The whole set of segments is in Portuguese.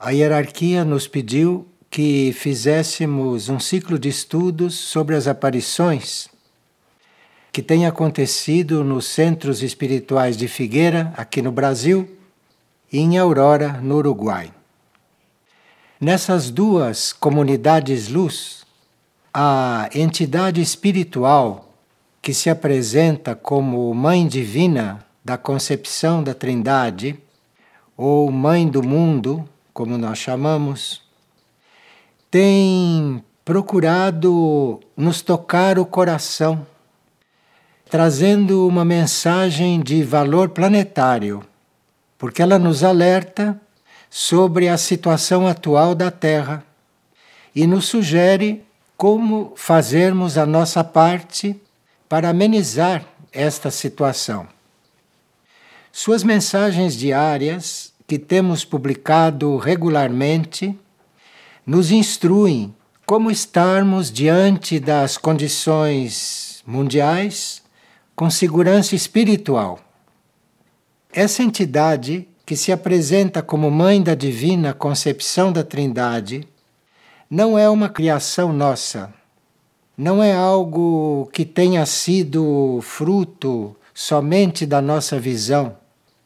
A hierarquia nos pediu que fizéssemos um ciclo de estudos sobre as aparições que têm acontecido nos centros espirituais de Figueira, aqui no Brasil, e em Aurora, no Uruguai. Nessas duas comunidades luz, a entidade espiritual que se apresenta como Mãe Divina da Concepção da Trindade, ou Mãe do Mundo, como nós chamamos, tem procurado nos tocar o coração, trazendo uma mensagem de valor planetário, porque ela nos alerta sobre a situação atual da Terra e nos sugere como fazermos a nossa parte para amenizar esta situação. Suas mensagens diárias, que temos publicado regularmente, nos instruem como estarmos diante das condições mundiais com segurança espiritual. Essa entidade que se apresenta como Mãe da Divina Concepção da Trindade não é uma criação nossa, não é algo que tenha sido fruto somente da nossa visão,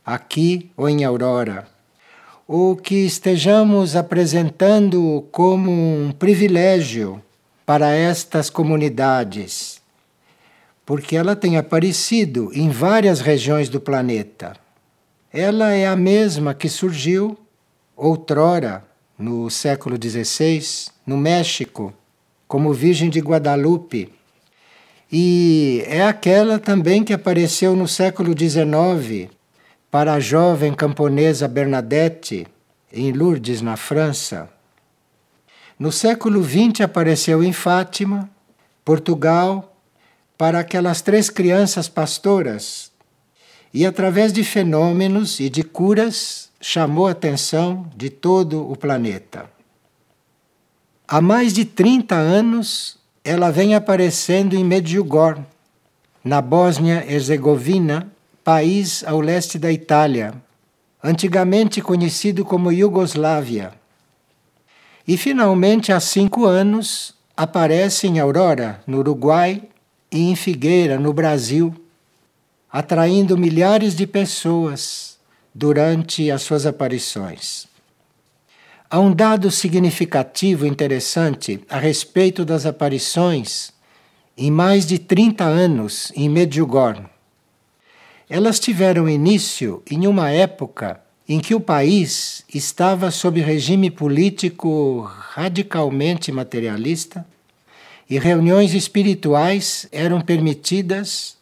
aqui ou em Aurora o que estejamos apresentando como um privilégio para estas comunidades, porque ela tem aparecido em várias regiões do planeta. Ela é a mesma que surgiu outrora, no século XVI, no México, como Virgem de Guadalupe. E é aquela também que apareceu no século XIX para a jovem camponesa Bernadette, em Lourdes, na França. No século XX apareceu em Fátima, Portugal, para aquelas três crianças pastoras, e através de fenômenos e de curas chamou a atenção de todo o planeta. Há mais de 30 anos ela vem aparecendo em Medjugorje, na Bósnia-Herzegovina, país ao leste da Itália, antigamente conhecido como Iugoslávia. E finalmente, há cinco anos, aparece em Aurora, no Uruguai, e em Figueira, no Brasil, atraindo milhares de pessoas durante as suas aparições. Há um dado significativo interessante a respeito das aparições em mais de 30 anos em Medjugorje. Elas tiveram início em uma época em que o país estava sob regime político radicalmente materialista e reuniões espirituais eram permitidas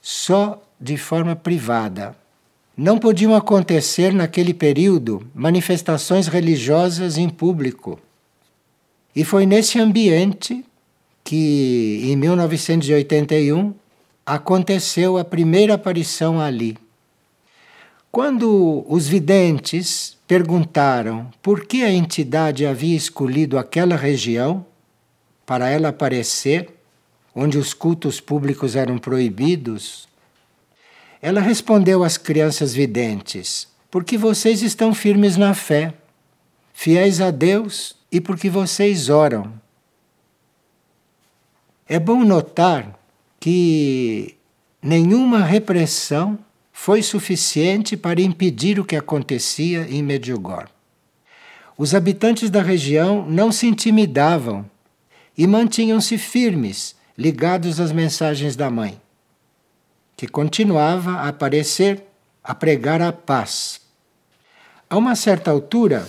só de forma privada. Não podiam acontecer naquele período manifestações religiosas em público. E foi nesse ambiente que, em 1981, aconteceu a primeira aparição ali. Quando os videntes perguntaram por que a entidade havia escolhido aquela região para ela aparecer, onde os cultos públicos eram proibidos, ela respondeu às crianças videntes: Porque vocês estão firmes na fé, fiéis a Deus e porque vocês oram. É bom notar que nenhuma repressão foi suficiente para impedir o que acontecia em Medjugorje. Os habitantes da região não se intimidavam e mantinham-se firmes, ligados às mensagens da mãe, que continuava a aparecer a pregar a paz. A uma certa altura,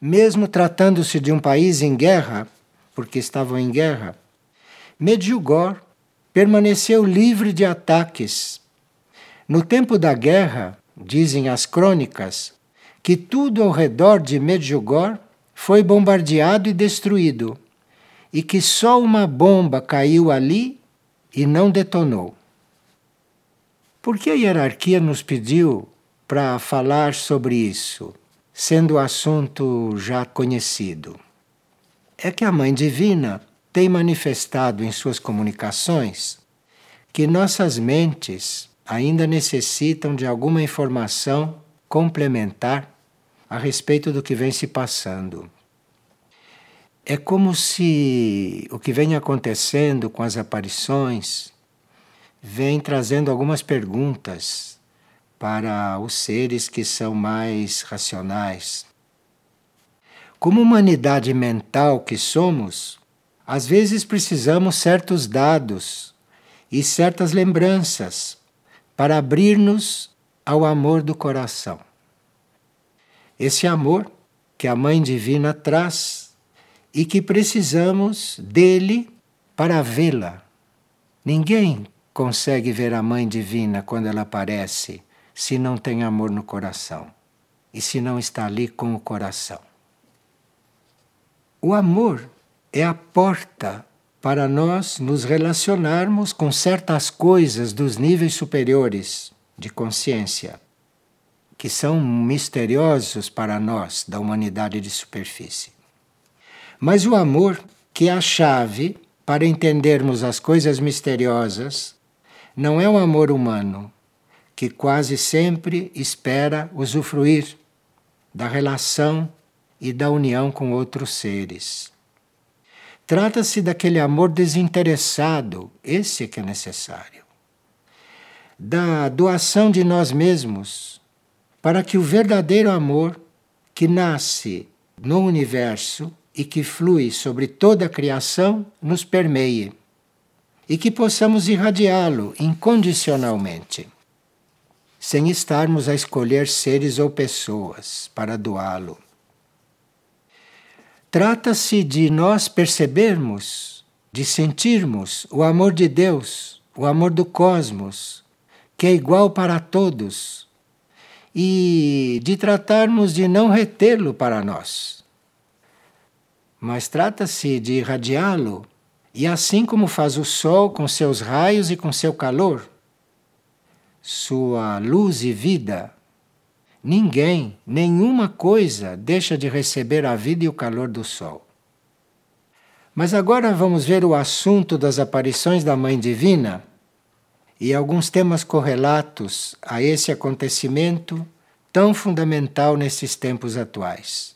mesmo tratando-se de um país em guerra, porque estavam em guerra, Medjugorje permaneceu livre de ataques. No tempo da guerra, dizem as crônicas, que tudo ao redor de Medjugorje foi bombardeado e destruído, e que só uma bomba caiu ali e não detonou. Por que a hierarquia nos pediu para falar sobre isso, sendo o assunto já conhecido? É que a Mãe Divina tem manifestado em suas comunicações que nossas mentes ainda necessitam de alguma informação complementar a respeito do que vem se passando. É como se o que vem acontecendo com as aparições vem trazendo algumas perguntas para os seres que são mais racionais. Como humanidade mental que somos, às vezes precisamos certos dados e certas lembranças para abrir-nos ao amor do coração. Esse amor que a Mãe Divina traz e que precisamos dele para vê-la. Ninguém consegue ver a Mãe Divina quando ela aparece se não tem amor no coração e se não está ali com o coração. O amor é a porta para nós nos relacionarmos com certas coisas dos níveis superiores de consciência, que são misteriosos para nós da humanidade de superfície. Mas o amor, que é a chave para entendermos as coisas misteriosas, não é o amor humano, que quase sempre espera usufruir da relação e da união com outros seres. Trata-se daquele amor desinteressado, esse que é necessário. Da doação de nós mesmos, para que o verdadeiro amor que nasce no universo e que flui sobre toda a criação nos permeie e que possamos irradiá-lo incondicionalmente sem estarmos a escolher seres ou pessoas para doá-lo. Trata-se de nós percebermos, de sentirmos o amor de Deus, o amor do cosmos, que é igual para todos, e de tratarmos de não retê-lo para nós. Mas trata-se de irradiá-lo, e assim como faz o sol com seus raios e com seu calor, sua luz e vida, ninguém, nenhuma coisa deixa de receber a vida e o calor do sol. Mas agora vamos ver o assunto das aparições da Mãe Divina e alguns temas correlatos a esse acontecimento tão fundamental nesses tempos atuais.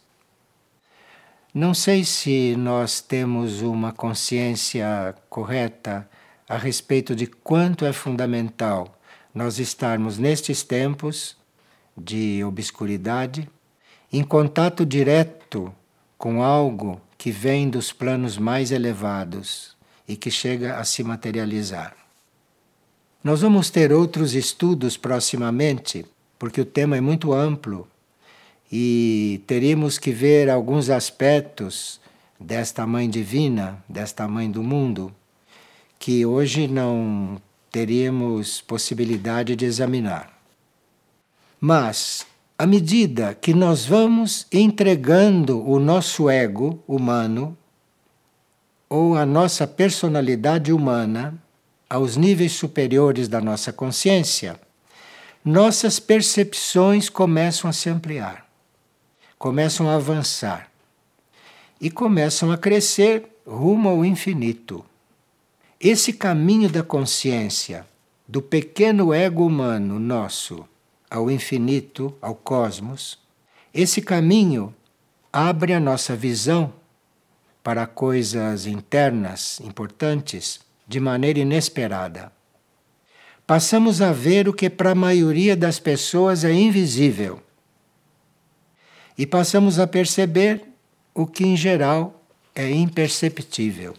Não sei se nós temos uma consciência correta a respeito de quanto é fundamental nós estarmos nestes tempos de obscuridade em contato direto com algo que vem dos planos mais elevados e que chega a se materializar. Nós vamos ter outros estudos proximamente, porque o tema é muito amplo e teríamos que ver alguns aspectos desta Mãe Divina, desta Mãe do Mundo, que hoje não teríamos possibilidade de examinar. Mas, à medida que nós vamos entregando o nosso ego humano, ou a nossa personalidade humana, aos níveis superiores da nossa consciência, nossas percepções começam a se ampliar, começam a avançar e começam a crescer rumo ao infinito. Esse caminho da consciência, do pequeno ego humano nosso ao infinito, ao cosmos, esse caminho abre a nossa visão para coisas internas importantes de maneira inesperada. Passamos a ver o que para a maioria das pessoas é invisível. E passamos a perceber o que em geral é imperceptível.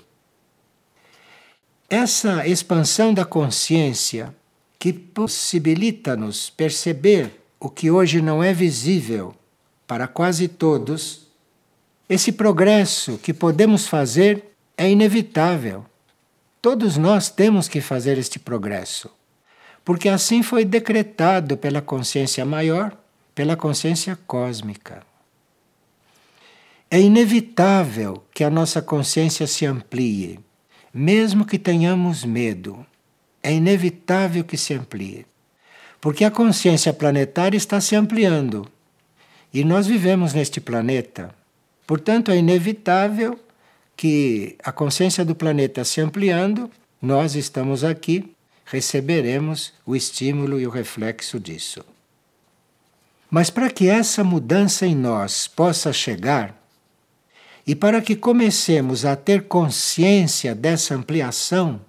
Essa expansão da consciência que possibilita-nos perceber o que hoje não é visível para quase todos, esse progresso que podemos fazer é inevitável. Todos nós temos que fazer este progresso, porque assim foi decretado pela consciência maior, pela consciência cósmica. É inevitável que a nossa consciência se amplie mesmo que tenhamos medo, é inevitável que se amplie. Porque a consciência planetária está se ampliando. E nós vivemos neste planeta. Portanto, é inevitável que a consciência do planeta se ampliando, nós estamos aqui, receberemos o estímulo e o reflexo disso. Mas para que essa mudança em nós possa chegar, e para que comecemos a ter consciência dessa ampliação,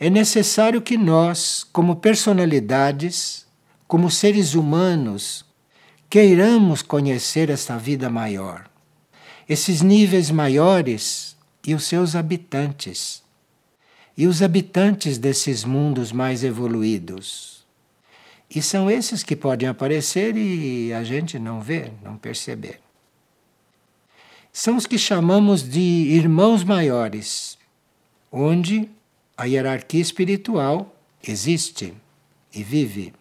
é necessário que nós, como personalidades, como seres humanos, queiramos conhecer essa vida maior, esses níveis maiores e os seus habitantes, e os habitantes desses mundos mais evoluídos. E são esses que podem aparecer e a gente não vê, não perceber são os que chamamos de irmãos maiores, onde a hierarquia espiritual existe e vive.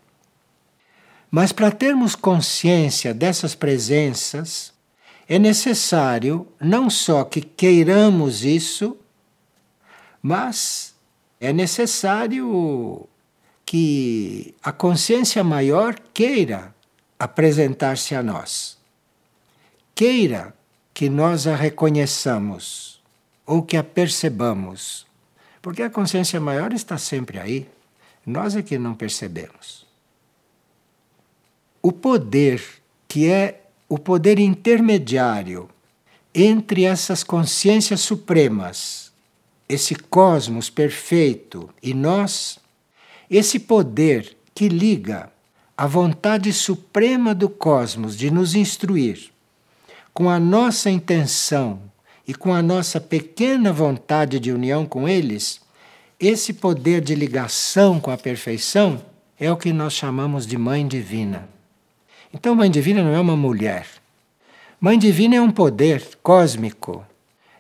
Mas para termos consciência dessas presenças, é necessário não só que queiramos isso, mas é necessário que a consciência maior queira apresentar-se a nós. Queira que nós a reconheçamos ou que a percebamos. Porque a consciência maior está sempre aí, nós é que não percebemos. O poder, que é o poder intermediário entre essas consciências supremas, esse cosmos perfeito e nós, esse poder que liga a vontade suprema do cosmos de nos instruir com a nossa intenção e com a nossa pequena vontade de união com eles, esse poder de ligação com a perfeição é o que nós chamamos de Mãe Divina. Então, Mãe Divina não é uma mulher. Mãe Divina é um poder cósmico.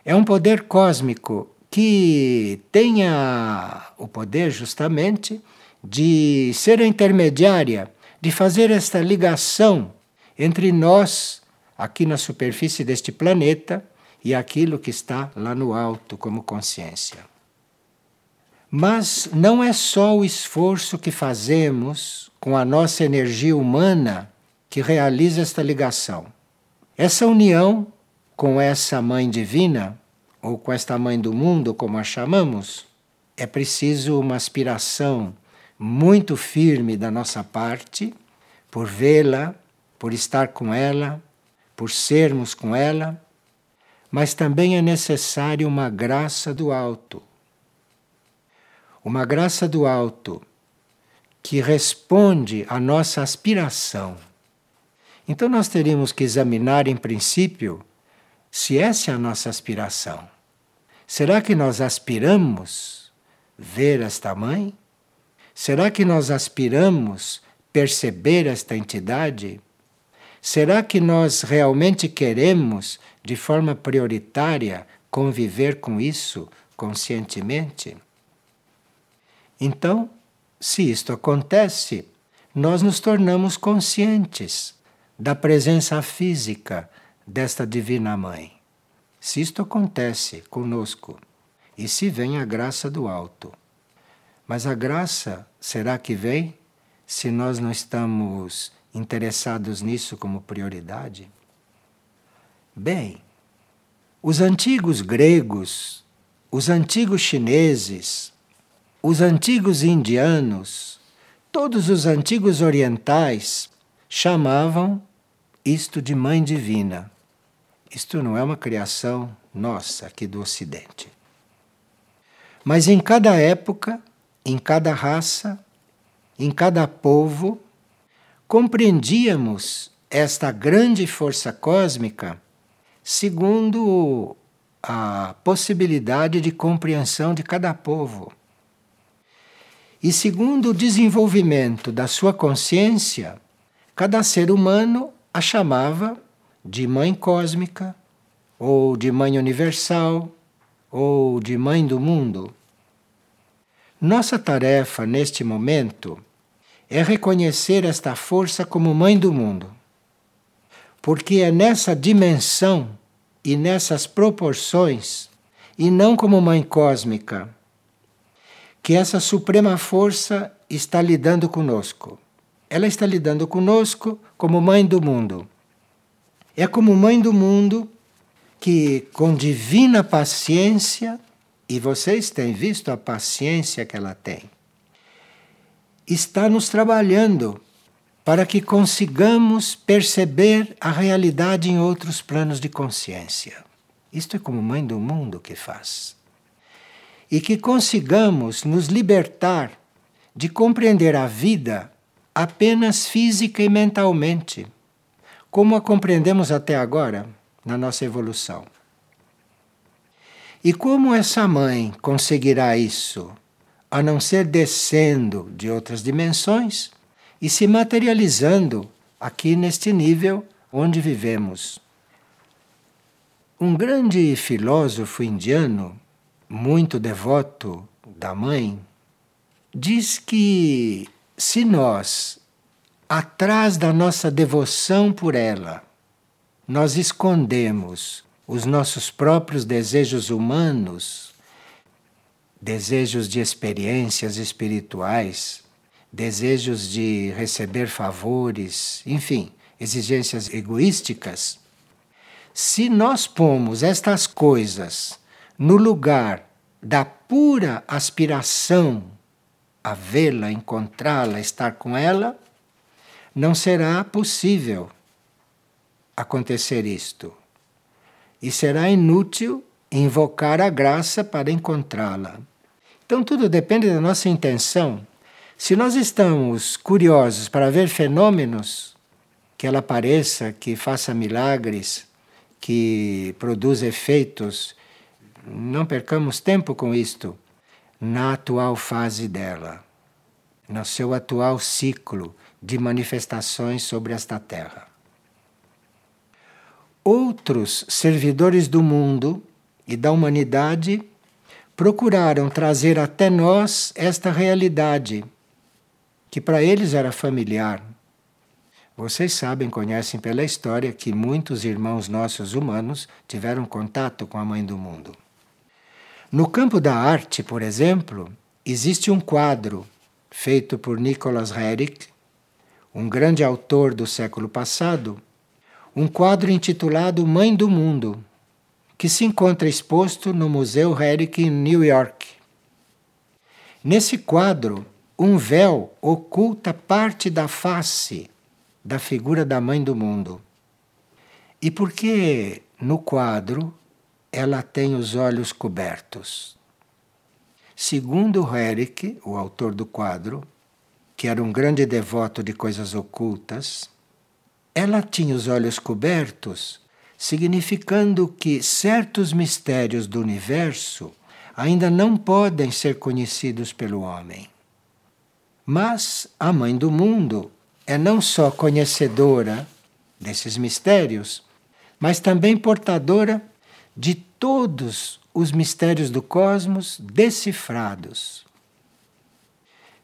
É um poder cósmico que tenha o poder justamente de ser a intermediária, de fazer esta ligação entre nós aqui na superfície deste planeta e aquilo que está lá no alto como consciência. Mas não é só o esforço que fazemos com a nossa energia humana que realiza esta ligação. Essa união com essa Mãe Divina, ou com esta Mãe do Mundo, como a chamamos, é preciso uma aspiração muito firme da nossa parte por vê-la, por estar com ela, por sermos com ela, mas também é necessário uma graça do alto. Uma graça do alto que responde à nossa aspiração. Então nós teríamos que examinar, em princípio, se essa é a nossa aspiração. Será que nós aspiramos ver esta mãe? Será que nós aspiramos perceber esta entidade? Será que nós realmente queremos, de forma prioritária, conviver com isso conscientemente? Então, se isto acontece, nós nos tornamos conscientes da presença física desta Divina Mãe. Se isto acontece conosco e se vem a graça do alto. Mas a graça será que vem se nós não estamos interessados nisso como prioridade? Bem, os antigos gregos, os antigos chineses, os antigos indianos, todos os antigos orientais chamavam isto de Mãe Divina. Isto não é uma criação nossa aqui do Ocidente. Mas em cada época, em cada raça, em cada povo, compreendíamos esta grande força cósmica segundo a possibilidade de compreensão de cada povo. E segundo o desenvolvimento da sua consciência, cada ser humano a chamava de mãe cósmica, ou de mãe universal, ou de mãe do mundo. Nossa tarefa neste momento é reconhecer esta força como mãe do mundo. Porque é nessa dimensão e nessas proporções, e não como mãe cósmica, que essa suprema força está lidando conosco. Ela está lidando conosco como mãe do mundo. É como mãe do mundo que, com divina paciência, e vocês têm visto a paciência que ela tem está nos trabalhando para que consigamos perceber a realidade em outros planos de consciência. Isto é como Mãe do Mundo que faz. E que consigamos nos libertar de compreender a vida apenas física e mentalmente, como a compreendemos até agora na nossa evolução. E como essa mãe conseguirá isso? A não ser descendo de outras dimensões e se materializando aqui neste nível onde vivemos. Um grande filósofo indiano, muito devoto da mãe, diz que se nós, atrás da nossa devoção por ela, nós escondemos os nossos próprios desejos humanos, desejos de experiências espirituais, desejos de receber favores, enfim, exigências egoísticas. Se nós pomos estas coisas no lugar da pura aspiração a vê-la, encontrá-la, estar com ela, não será possível acontecer isto e será inútil invocar a graça para encontrá-la. Então tudo depende da nossa intenção. Se nós estamos curiosos para ver fenômenos, que ela apareça, que faça milagres, que produza efeitos, não percamos tempo com isto na atual fase dela, no seu atual ciclo de manifestações sobre esta terra outros servidores do mundo e da humanidade procuraram trazer até nós esta realidade, que para eles era familiar. Vocês sabem, conhecem pela história que muitos irmãos nossos humanos tiveram contato com a Mãe do Mundo. No campo da arte, por exemplo, existe um quadro feito por Nicholas Herrick, um grande autor do século passado, um quadro intitulado Mãe do Mundo, que se encontra exposto no Museu Herrick em New York. Nesse quadro, um véu oculta parte da face da figura da Mãe do Mundo. E por que no quadro ela tem os olhos cobertos? Segundo Herrick, o autor do quadro, que era um grande devoto de coisas ocultas, ela tinha os olhos cobertos, significando que certos mistérios do universo ainda não podem ser conhecidos pelo homem. Mas a mãe do mundo é não só conhecedora desses mistérios, mas também portadora de todos os mistérios do cosmos decifrados.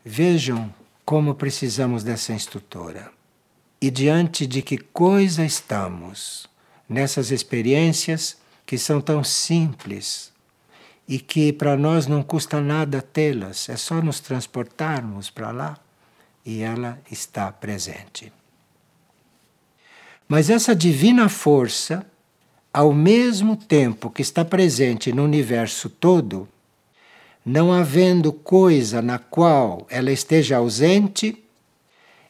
Vejam como precisamos dessa instrutora e diante de que coisa estamos nessas experiências que são tão simples e que para nós não custa nada tê-las, é só nos transportarmos para lá e ela está presente. Mas essa divina força, ao mesmo tempo que está presente no universo todo, não havendo coisa na qual ela esteja ausente,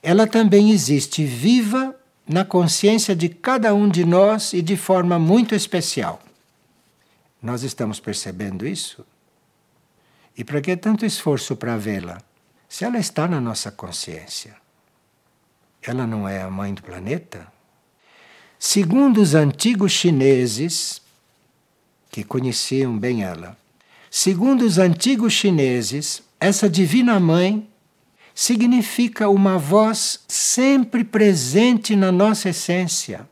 ela também existe viva na consciência de cada um de nós e de forma muito especial. Nós estamos percebendo isso? E para que tanto esforço para vê-la? Se ela está na nossa consciência, ela não é a mãe do planeta? Segundo os antigos chineses, que conheciam bem ela, segundo os antigos chineses, essa divina mãe significa uma voz sempre presente na nossa essência.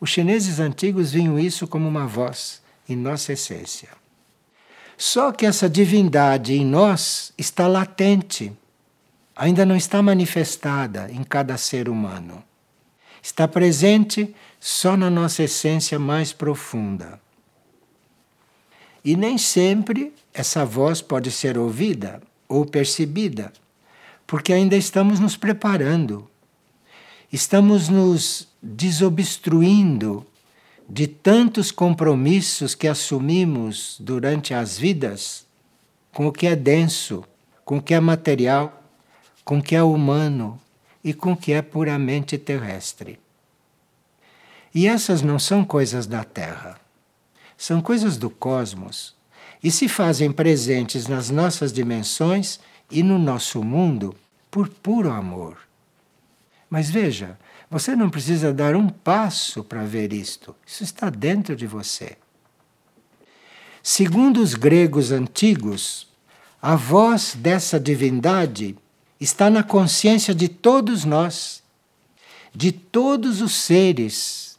Os chineses antigos viam isso como uma voz em nossa essência. Só que essa divindade em nós está latente, ainda não está manifestada em cada ser humano. Está presente só na nossa essência mais profunda. E nem sempre essa voz pode ser ouvida ou percebida porque ainda estamos nos preparando, estamos nos desobstruindo de tantos compromissos que assumimos durante as vidas com o que é denso, com o que é material, com o que é humano, e com o que é puramente terrestre. E essas não são coisas da Terra, são coisas do cosmos e se fazem presentes nas nossas dimensões e no nosso mundo por puro amor. Mas veja, você não precisa dar um passo para ver isto, isso está dentro de você. Segundo os gregos antigos, a voz dessa divindade está na consciência de todos nós, de todos os seres,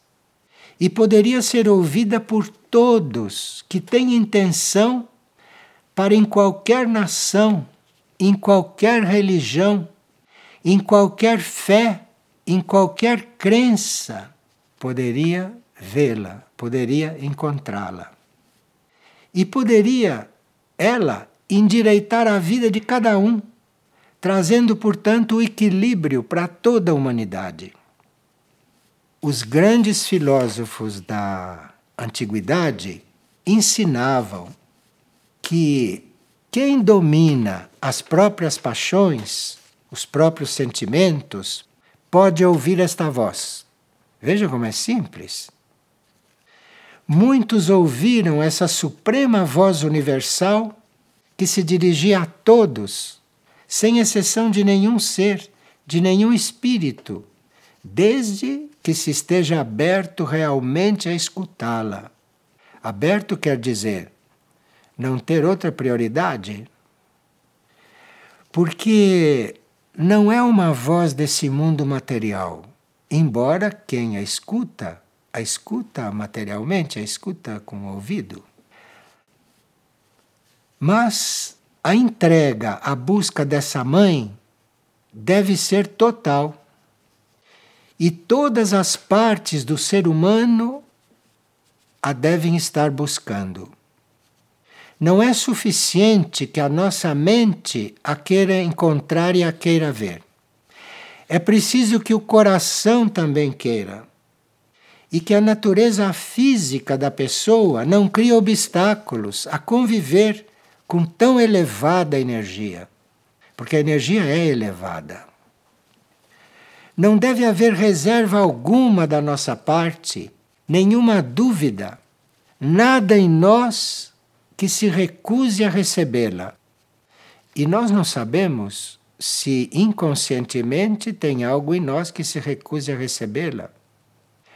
e poderia ser ouvida por todos que têm intenção para em qualquer nação, em qualquer religião, em qualquer fé, em qualquer crença, poderia vê-la, poderia encontrá-la. E poderia ela endireitar a vida de cada um, trazendo, portanto, o equilíbrio para toda a humanidade. Os grandes filósofos da antiguidade ensinavam que quem domina as próprias paixões, os próprios sentimentos, pode ouvir esta voz. Veja como é simples. Muitos ouviram essa suprema voz universal que se dirigia a todos, sem exceção de nenhum ser, de nenhum espírito, desde que se esteja aberto realmente a escutá-la. Aberto quer dizer não ter outra prioridade. Porque não é uma voz desse mundo material, embora quem a escuta, a escuta materialmente, a escuta com o ouvido. Mas a entrega, a busca dessa mãe deve ser total. E todas as partes do ser humano a devem estar buscando. Não é suficiente que a nossa mente a queira encontrar e a queira ver. É preciso que o coração também queira. E que a natureza física da pessoa não crie obstáculos a conviver com tão elevada energia, porque a energia é elevada. Não deve haver reserva alguma da nossa parte, nenhuma dúvida, nada em nós que se recuse a recebê-la. E nós não sabemos se inconscientemente tem algo em nós que se recuse a recebê-la.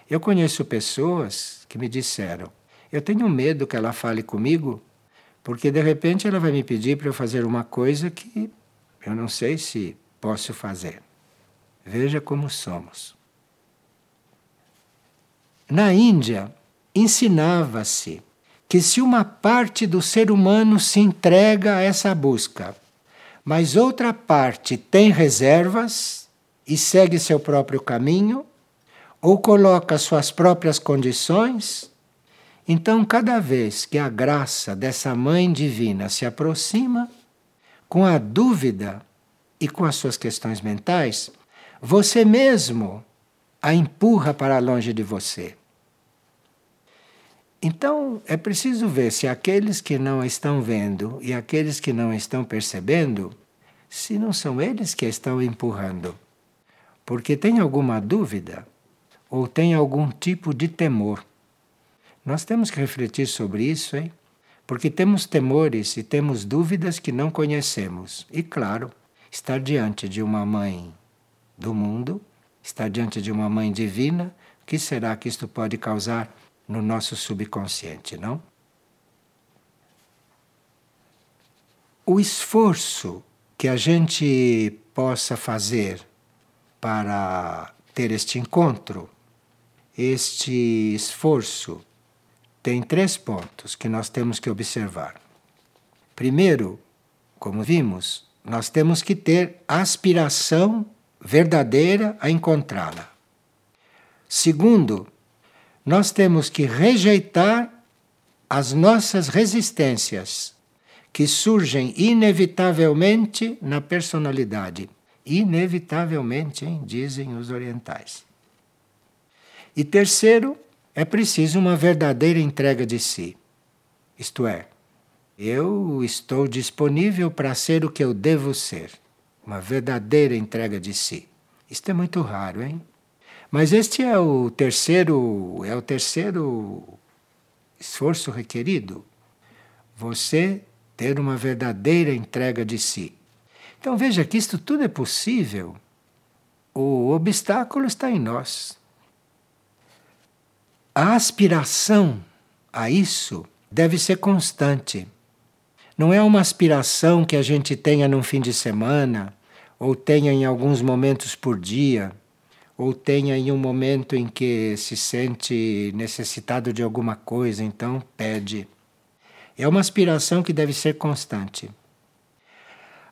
Eu conheço pessoas que me disseram: eu tenho medo que ela fale comigo porque de repente ela vai me pedir para eu fazer uma coisa que eu não sei se posso fazer. Veja como somos. Na Índia, ensinava-se que se uma parte do ser humano se entrega a essa busca, mas outra parte tem reservas e segue seu próprio caminho, ou coloca suas próprias condições, então, cada vez que a graça dessa Mãe Divina se aproxima, com a dúvida e com as suas questões mentais, você mesmo a empurra para longe de você. Então, é preciso ver se aqueles que não estão vendo e aqueles que não estão percebendo, se não são eles que estão empurrando. Porque tem alguma dúvida ou tem algum tipo de temor. Nós temos que refletir sobre isso, hein? Porque temos temores e temos dúvidas que não conhecemos. E, claro, estar diante de uma mãe do mundo, estar diante de uma mãe divina, o que será que isto pode causar no nosso subconsciente, não? O esforço que a gente possa fazer para ter este encontro, este esforço tem três pontos que nós temos que observar. Primeiro, como vimos, nós temos que ter aspiração verdadeira a encontrá-la. Segundo, nós temos que rejeitar as nossas resistências, que surgem inevitavelmente na personalidade. Inevitavelmente, hein? dizem os orientais. E terceiro, é preciso uma verdadeira entrega de si. Isto é, eu estou disponível para ser o que eu devo ser. Uma verdadeira entrega de si. Isto é muito raro, hein? Mas este é o terceiro, é o terceiro esforço requerido. Você ter uma verdadeira entrega de si. Então veja que isto tudo é possível. O obstáculo está em nós. A aspiração a isso deve ser constante. Não é uma aspiração que a gente tenha num fim de semana, ou tenha em alguns momentos por dia, ou tenha em um momento em que se sente necessitado de alguma coisa, então pede. É uma aspiração que deve ser constante.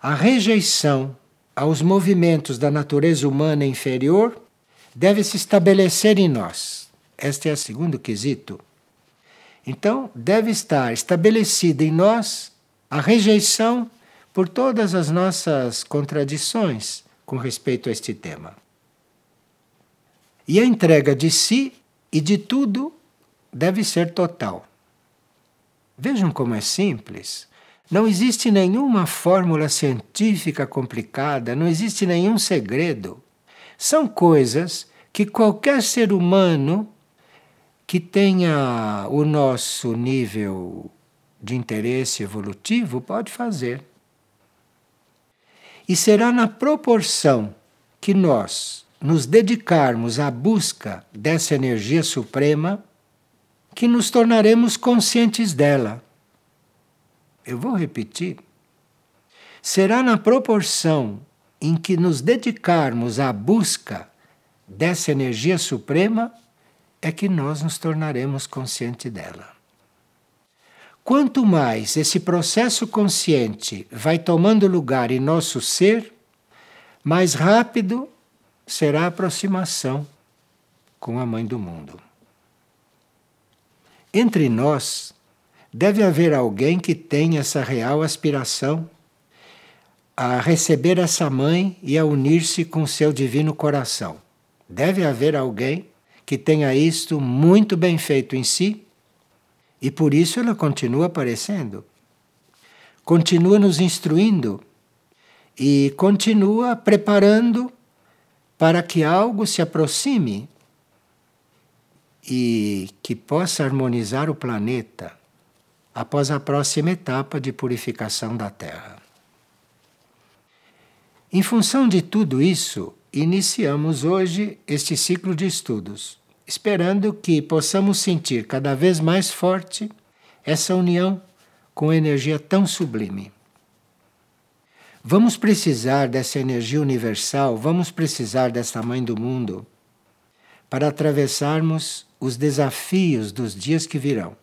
A rejeição aos movimentos da natureza humana inferior deve se estabelecer em nós. Este é o segundo quesito. Então, deve estar estabelecida em nós a rejeição por todas as nossas contradições com respeito a este tema. E a entrega de si e de tudo deve ser total. Vejam como é simples. Não existe nenhuma fórmula científica complicada, não existe nenhum segredo. São coisas que qualquer ser humano que tenha o nosso nível de interesse evolutivo pode fazer. E será na proporção que nós nos dedicarmos à busca dessa energia suprema que nos tornaremos conscientes dela. Eu vou repetir. Será na proporção em que nos dedicarmos à busca dessa energia suprema é que nós nos tornaremos conscientes dela. Quanto mais esse processo consciente vai tomando lugar em nosso ser, mais rápido será a aproximação com a Mãe do Mundo. Entre nós, deve haver alguém que tenha essa real aspiração a receber essa mãe e a unir-se com seu divino coração. Deve haver alguém que tenha isto muito bem feito em si e por isso ela continua aparecendo. Continua nos instruindo e continua preparando para que algo se aproxime e que possa harmonizar o planeta após a próxima etapa de purificação da Terra. Em função de tudo isso, iniciamos hoje este ciclo de estudos, esperando que possamos sentir cada vez mais forte essa união com energia tão sublime. Vamos precisar dessa energia universal, vamos precisar dessa mãe do mundo para atravessarmos os desafios dos dias que virão,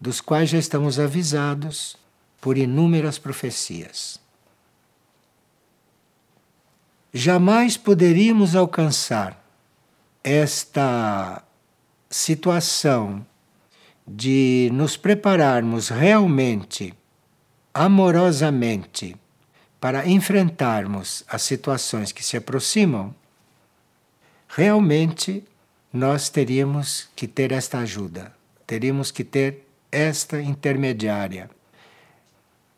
dos quais já estamos avisados por inúmeras profecias. Jamais poderíamos alcançar esta situação de nos prepararmos realmente, amorosamente, para enfrentarmos as situações que se aproximam, realmente nós teríamos que ter esta ajuda, teríamos que ter esta intermediária,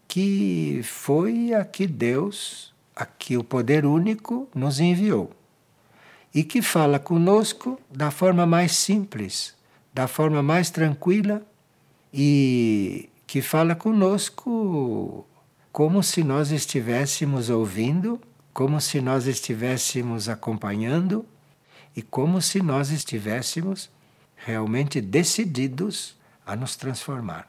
que foi a que Deus a que o poder único nos enviou e que fala conosco da forma mais simples, da forma mais tranquila e que fala conosco como se nós estivéssemos ouvindo, como se nós estivéssemos acompanhando e como se nós estivéssemos realmente decididos a nos transformar.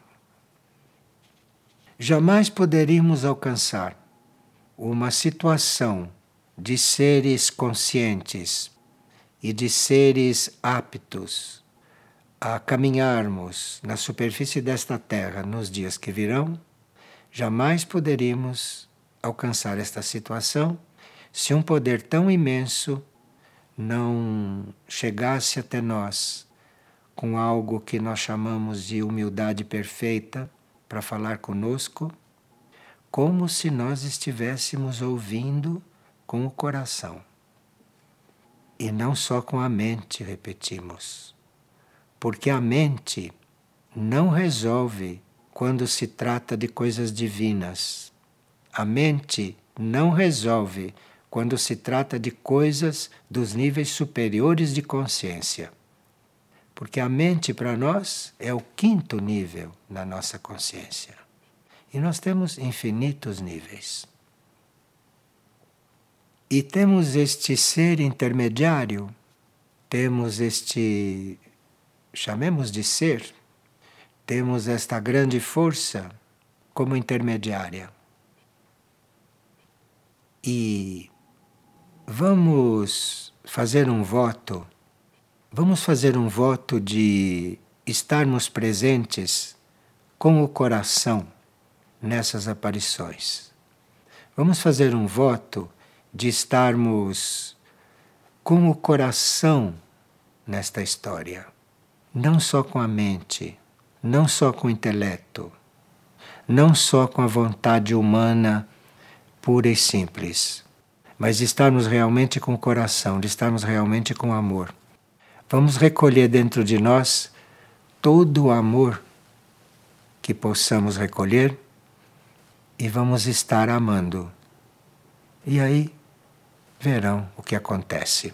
Jamais poderíamos alcançar uma situação de seres conscientes e de seres aptos a caminharmos na superfície desta terra nos dias que virão, jamais poderíamos alcançar esta situação se um poder tão imenso não chegasse até nós com algo que nós chamamos de humildade perfeita para falar conosco como se nós estivéssemos ouvindo com o coração. E não só com a mente, repetimos. Porque a mente não resolve quando se trata de coisas divinas. A mente não resolve quando se trata de coisas dos níveis superiores de consciência. Porque a mente para nós é o quinto nível na nossa consciência. E nós temos infinitos níveis. E temos este ser intermediário, temos este, chamemos de ser, temos esta grande força como intermediária. E vamos fazer um voto, vamos fazer um voto de estarmos presentes com o coração nessas aparições. Vamos fazer um voto de estarmos com o coração nesta história, não só com a mente não só com o intelecto, não só com a vontade humana pura e simples, mas estarmos realmente com o coração, de estarmos realmente com amor. Vamos recolher dentro de nós todo o amor que possamos recolher e vamos estar amando. E aí verão o que acontece.